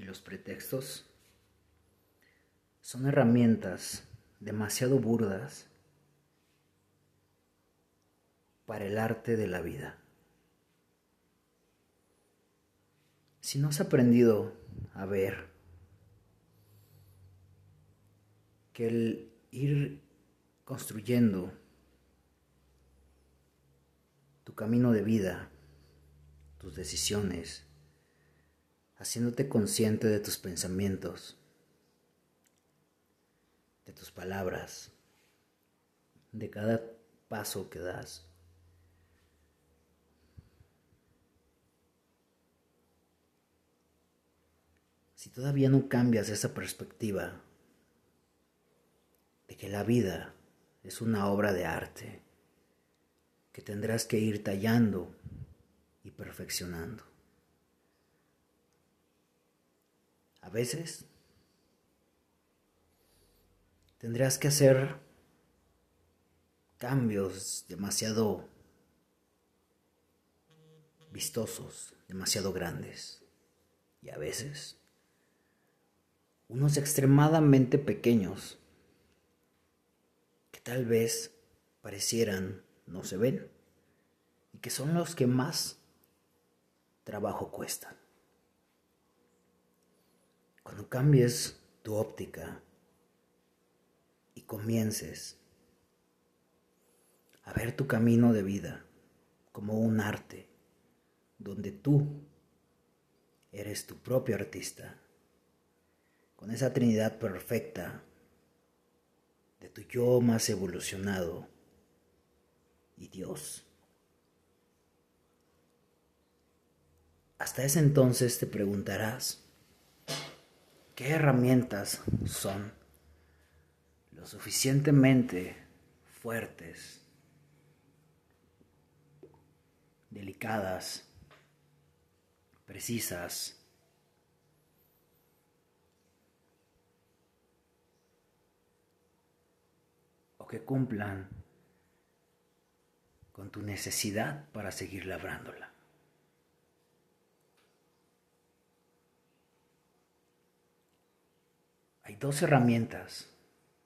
y los pretextos son herramientas demasiado burdas para el arte de la vida. Si no has aprendido a ver que el ir construyendo tu camino de vida, tus decisiones, haciéndote consciente de tus pensamientos, de tus palabras, de cada paso que das. Si todavía no cambias esa perspectiva de que la vida es una obra de arte que tendrás que ir tallando y perfeccionando. A veces tendrás que hacer cambios demasiado vistosos, demasiado grandes. Y a veces unos extremadamente pequeños que tal vez parecieran no se ven y que son los que más trabajo cuestan. Cuando cambies tu óptica y comiences a ver tu camino de vida como un arte, donde tú eres tu propio artista, con esa trinidad perfecta de tu yo más evolucionado y Dios. Hasta ese entonces te preguntarás, ¿qué herramientas son lo suficientemente fuertes, delicadas, precisas, o que cumplan con tu necesidad para seguir labrándola. Hay dos herramientas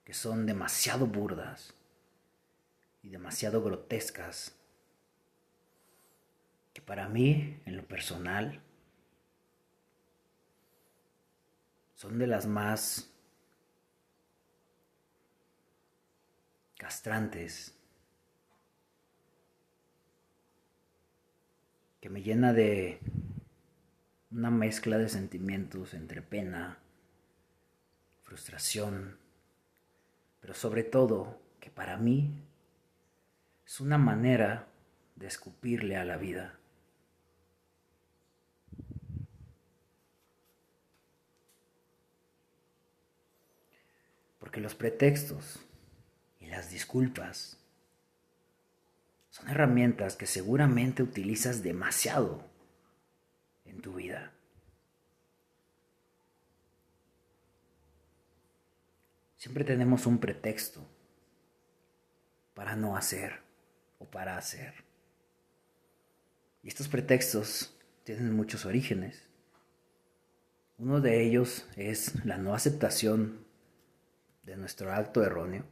que son demasiado burdas y demasiado grotescas que para mí, en lo personal, son de las más castrantes que me llena de una mezcla de sentimientos entre pena, frustración, pero sobre todo que para mí es una manera de escupirle a la vida. Porque los pretextos y las disculpas son herramientas que seguramente utilizas demasiado en tu vida. Siempre tenemos un pretexto para no hacer o para hacer. Y estos pretextos tienen muchos orígenes. Uno de ellos es la no aceptación de nuestro acto erróneo.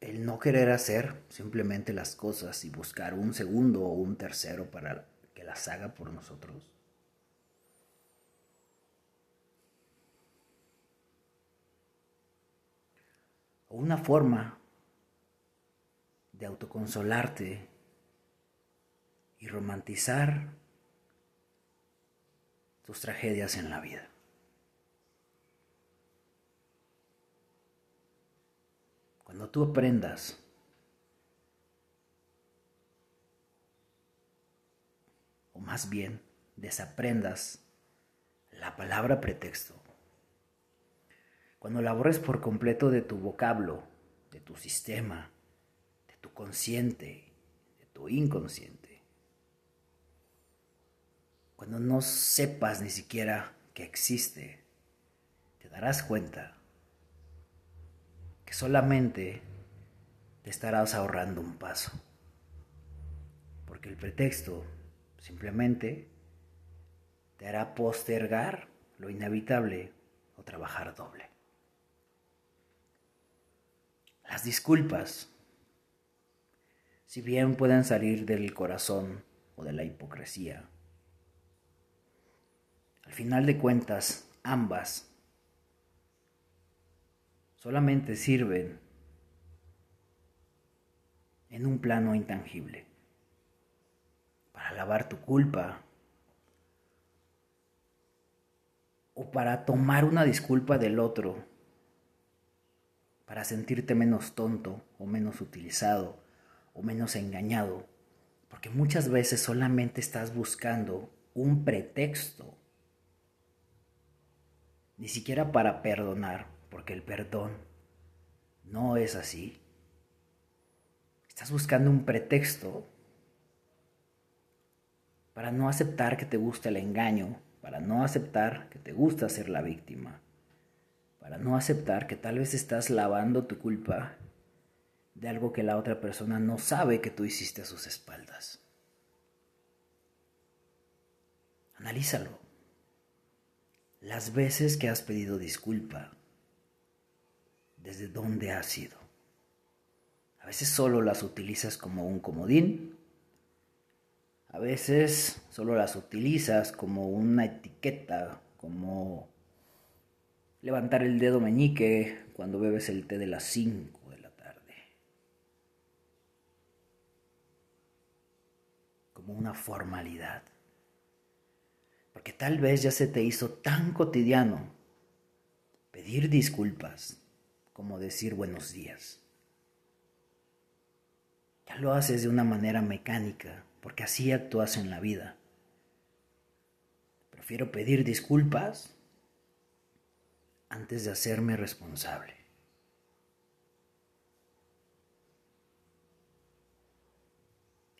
el no querer hacer simplemente las cosas y buscar un segundo o un tercero para que las haga por nosotros. Una forma de autoconsolarte y romantizar tus tragedias en la vida. Cuando tú aprendas o más bien desaprendas la palabra pretexto, cuando la borres por completo de tu vocablo, de tu sistema, de tu consciente, de tu inconsciente, cuando no sepas ni siquiera que existe, te darás cuenta que solamente te estarás ahorrando un paso. Porque el pretexto Simplemente te hará postergar lo inevitable o trabajar doble. Las disculpas, si bien pueden salir del corazón o de la hipocresía, al final de cuentas ambas solamente sirven en un plano intangible. Para lavar tu culpa o para tomar una disculpa del otro, para sentirte menos tonto o menos utilizado o menos engañado, porque muchas veces solamente estás buscando un pretexto, ni siquiera para perdonar, porque el perdón no es así. Estás buscando un pretexto para no aceptar que te gusta el engaño, para no aceptar que te gusta ser la víctima, para no aceptar que tal vez estás lavando tu culpa de algo que la otra persona no sabe que tú hiciste a sus espaldas. Analízalo. Las veces que has pedido disculpa, ¿desde dónde ha sido? A veces solo las utilizas como un comodín a veces solo las utilizas como una etiqueta, como levantar el dedo meñique cuando bebes el té de las 5 de la tarde. Como una formalidad. Porque tal vez ya se te hizo tan cotidiano pedir disculpas como decir buenos días. Ya lo haces de una manera mecánica porque así actúas en la vida. Prefiero pedir disculpas antes de hacerme responsable.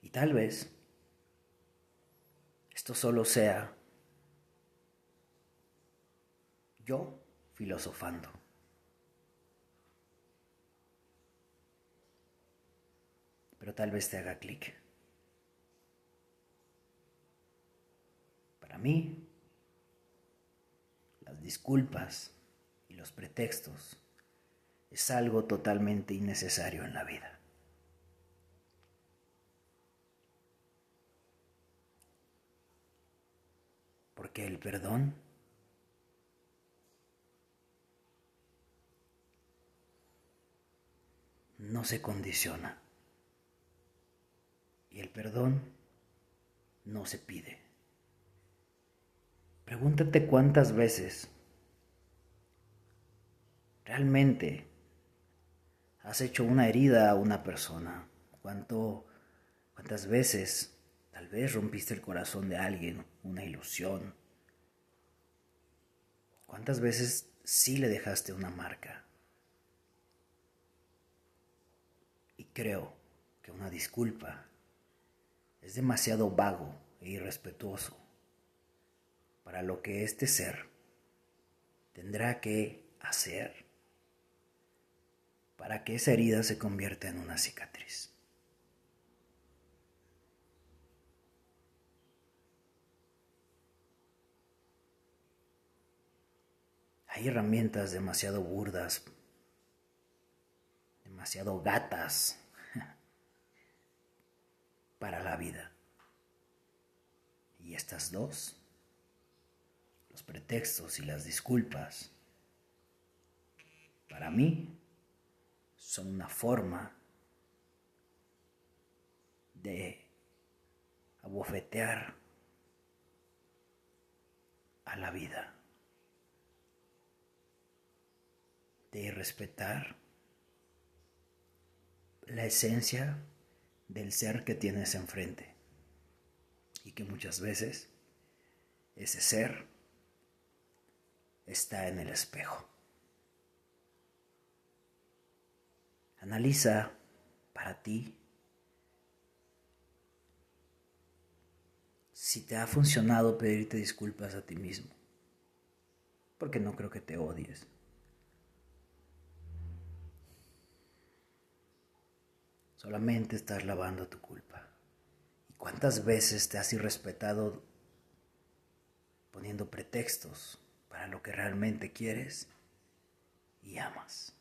Y tal vez esto solo sea yo filosofando. Pero tal vez te haga clic. Para mí, las disculpas los pretextos es algo totalmente innecesario en la vida. Porque el perdón no se condiciona y el perdón no se pide. Pregúntate cuántas veces realmente has hecho una herida a una persona. Cuánto, cuántas veces tal vez rompiste el corazón de alguien, una ilusión. Cuántas veces sí le dejaste una marca. Y creo que una disculpa es demasiado vago e irrespetuoso para lo que este ser tendrá que hacer para que esa herida se convierta en una cicatriz. Hay herramientas demasiado burdas, demasiado gatas para la vida. Y estas dos los pretextos y las disculpas, para mí, son una forma de abofetear a la vida, de respetar la esencia del ser que tienes enfrente y que muchas veces ese ser está en el espejo. Analiza para ti si te ha funcionado pedirte disculpas a ti mismo, porque no creo que te odies. Solamente estás lavando tu culpa. Y ¿Cuántas veces te has irrespetado poniendo pretextos para lo que realmente quieres y amas?